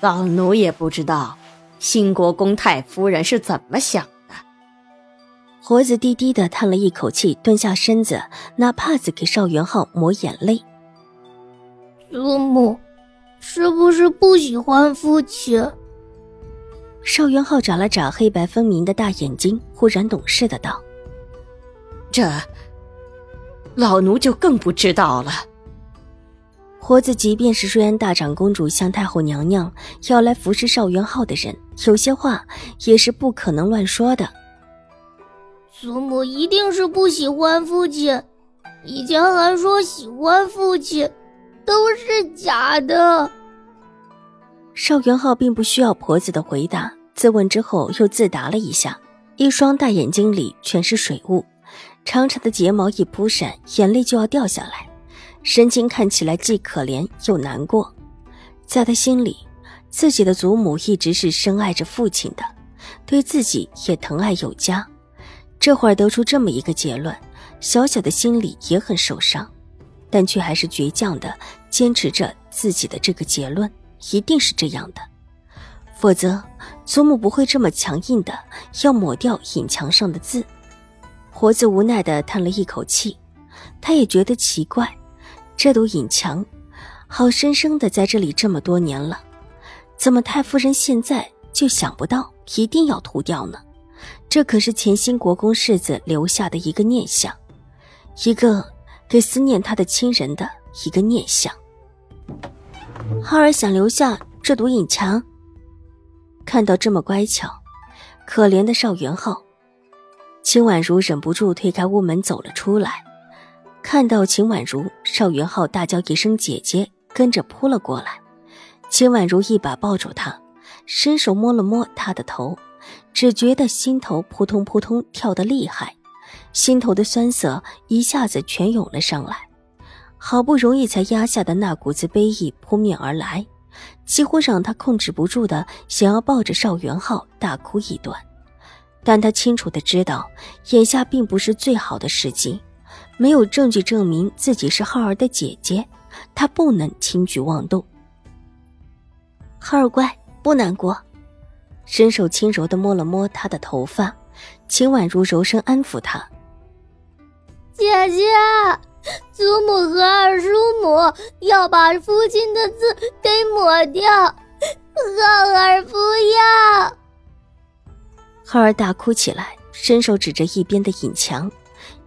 老奴也不知道新国公太夫人是怎么想的。活子低低的叹了一口气，蹲下身子，拿帕子给邵元浩抹眼泪。祖母，是不是不喜欢父亲？邵元浩眨了眨黑白分明的大眼睛，忽然懂事的道：“这，老奴就更不知道了。”活子，即便是瑞安大长公主向太后娘娘要来服侍邵元浩的人，有些话也是不可能乱说的。祖母一定是不喜欢父亲，以前还说喜欢父亲，都是假的。邵元浩并不需要婆子的回答，自问之后又自答了一下，一双大眼睛里全是水雾，长长的睫毛一扑闪，眼泪就要掉下来。神情看起来既可怜又难过，在他心里，自己的祖母一直是深爱着父亲的，对自己也疼爱有加。这会儿得出这么一个结论，小小的心里也很受伤，但却还是倔强的坚持着自己的这个结论，一定是这样的，否则祖母不会这么强硬的要抹掉影墙上的字。活子无奈的叹了一口气，他也觉得奇怪。这堵隐墙，好生生的在这里这么多年了，怎么太夫人现在就想不到一定要涂掉呢？这可是前新国公世子留下的一个念想，一个给思念他的亲人的一个念想。浩儿想留下这堵隐墙，看到这么乖巧、可怜的邵元浩，秦婉如忍不住推开屋门走了出来。看到秦婉如，邵元浩大叫一声“姐姐”，跟着扑了过来。秦婉如一把抱住他，伸手摸了摸他的头，只觉得心头扑通扑通跳得厉害，心头的酸涩一下子全涌了上来，好不容易才压下的那股子悲意扑面而来，几乎让他控制不住的想要抱着邵元浩大哭一段。但他清楚的知道，眼下并不是最好的时机。没有证据证明自己是浩儿的姐姐，他不能轻举妄动。浩儿乖，不难过。伸手轻柔的摸了摸他的头发，秦婉如柔声安抚他：“姐姐，祖母和二叔母要把父亲的字给抹掉，浩儿不要。”浩儿大哭起来，伸手指着一边的隐墙。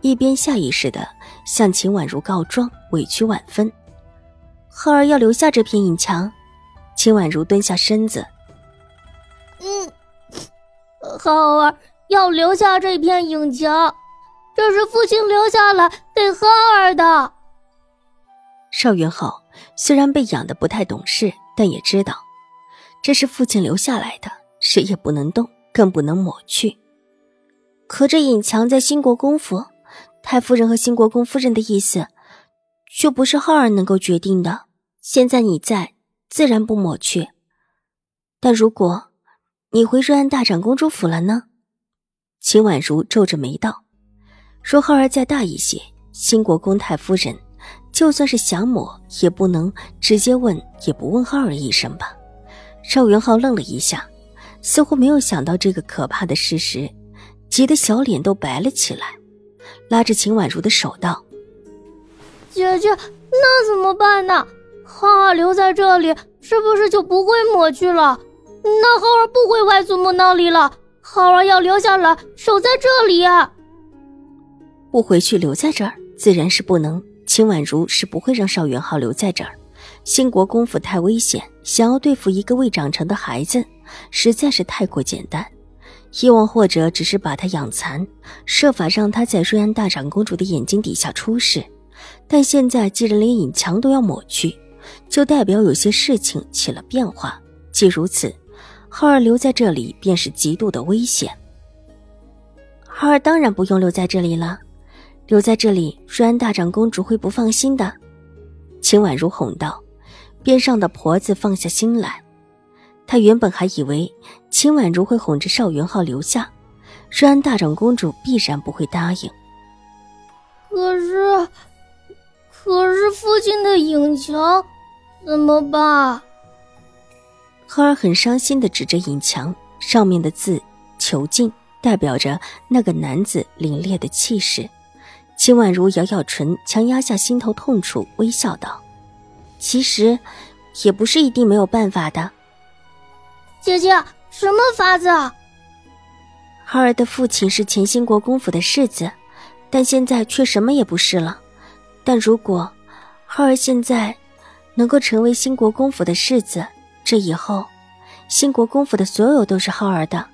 一边下意识的向秦婉如告状，委屈万分。浩儿要留下这片影墙。秦婉如蹲下身子，嗯，浩儿要留下这片影墙，这是父亲留下来给浩儿的。邵元浩虽然被养的不太懂事，但也知道这是父亲留下来的，谁也不能动，更不能抹去。可这隐墙在兴国公府。太夫人和新国公夫人的意思，就不是浩儿能够决定的。现在你在，自然不抹去。但如果你回瑞安大长公主府了呢？秦婉如皱着眉道：“说浩儿再大一些，新国公太夫人就算是想抹，也不能直接问，也不问浩儿一声吧？”邵元浩愣了一下，似乎没有想到这个可怕的事实，急得小脸都白了起来。拉着秦婉如的手道：“姐姐，那怎么办呢？浩儿留在这里，是不是就不会抹去了？那浩儿不回外祖母那里了，浩儿要留下来守在这里呀。不回去，留在这儿，自然是不能。秦婉如是不会让邵元浩留在这儿。兴国公府太危险，想要对付一个未长成的孩子，实在是太过简单。”以往或者只是把他养残，设法让他在瑞安大长公主的眼睛底下出事，但现在既然连隐墙都要抹去，就代表有些事情起了变化。既如此，浩儿留在这里便是极度的危险。浩儿当然不用留在这里了，留在这里，瑞安大长公主会不放心的。秦婉如哄道。边上的婆子放下心来，她原本还以为秦婉如会哄着邵元浩留下，瑞安大长公主必然不会答应。可是，可是父亲的影墙怎么办？赫尔很伤心的指着影墙上面的字“囚禁”，代表着那个男子凛冽的气势。秦婉如咬咬唇，强压下心头痛楚，微笑道：“其实，也不是一定没有办法的。”姐姐，什么法子？浩儿的父亲是前兴国公府的世子，但现在却什么也不是了。但如果浩儿现在能够成为兴国公府的世子，这以后，兴国公府的所有都是浩儿的，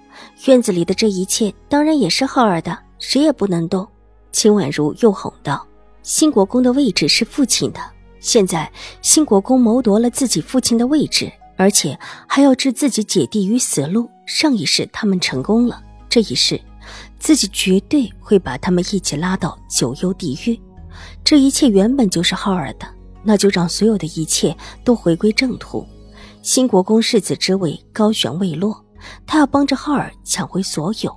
院子里的这一切当然也是浩儿的，谁也不能动。秦婉如又哄道：“兴国公的位置是父亲的，现在兴国公谋夺了自己父亲的位置，而且还要置自己姐弟于死路。上一世他们成功了，这一世，自己绝对会把他们一起拉到九幽地狱。这一切原本就是浩儿的，那就让所有的一切都回归正途。”新国公世子之位高悬未落，他要帮着浩儿抢回所有。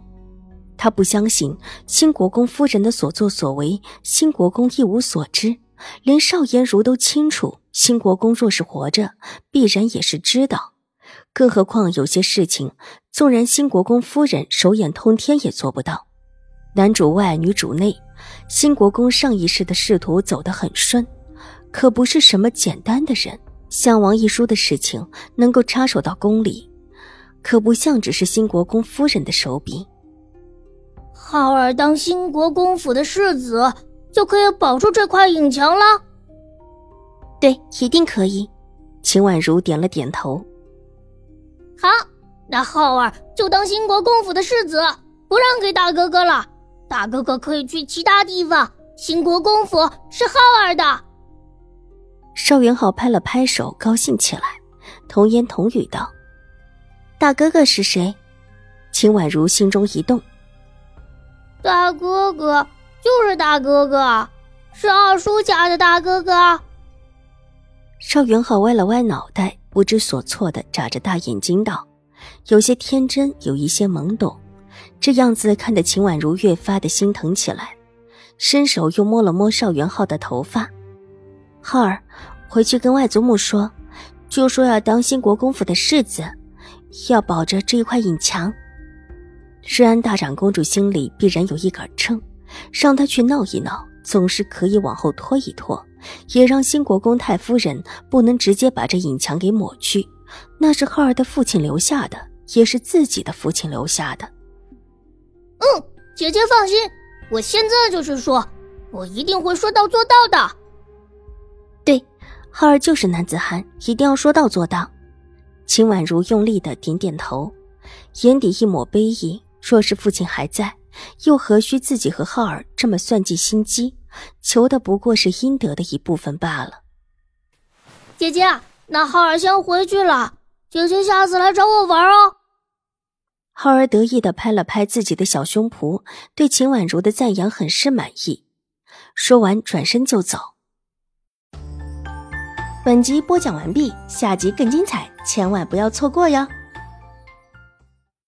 他不相信新国公夫人的所作所为，新国公一无所知，连邵颜如都清楚。新国公若是活着，必然也是知道。更何况有些事情，纵然新国公夫人手眼通天也做不到。男主外，女主内，新国公上一世的仕途走得很顺，可不是什么简单的人。像王一书的事情能够插手到宫里，可不像只是新国公夫人的手笔。浩儿当新国公府的世子，就可以保住这块影墙了。对，一定可以。秦婉如点了点头。好，那浩儿就当新国公府的世子，不让给大哥哥了。大哥哥可以去其他地方，新国公府是浩儿的。邵元浩拍了拍手，高兴起来，童言童语道：“大哥哥是谁？”秦婉如心中一动：“大哥哥就是大哥哥，是二叔家的大哥哥。”邵元浩歪了歪脑袋，不知所措的眨着大眼睛道：“有些天真，有一些懵懂，这样子看得秦婉如越发的心疼起来，伸手又摸了摸邵元浩的头发。”浩儿，回去跟外祖母说，就说要当新国公府的世子，要保着这一块隐墙。瑞安大长公主心里必然有一杆秤，让她去闹一闹，总是可以往后拖一拖，也让新国公太夫人不能直接把这隐墙给抹去。那是浩儿的父亲留下的，也是自己的父亲留下的。嗯，姐姐放心，我现在就是说，我一定会说到做到的。对浩儿就是男子汉，一定要说到做到。秦婉如用力的点点头，眼底一抹悲意。若是父亲还在，又何须自己和浩儿这么算计心机？求的不过是应得的一部分罢了。姐姐，那浩儿先回去了，姐姐下次来找我玩哦。浩儿得意的拍了拍自己的小胸脯，对秦婉如的赞扬很是满意。说完，转身就走。本集播讲完毕，下集更精彩，千万不要错过哟！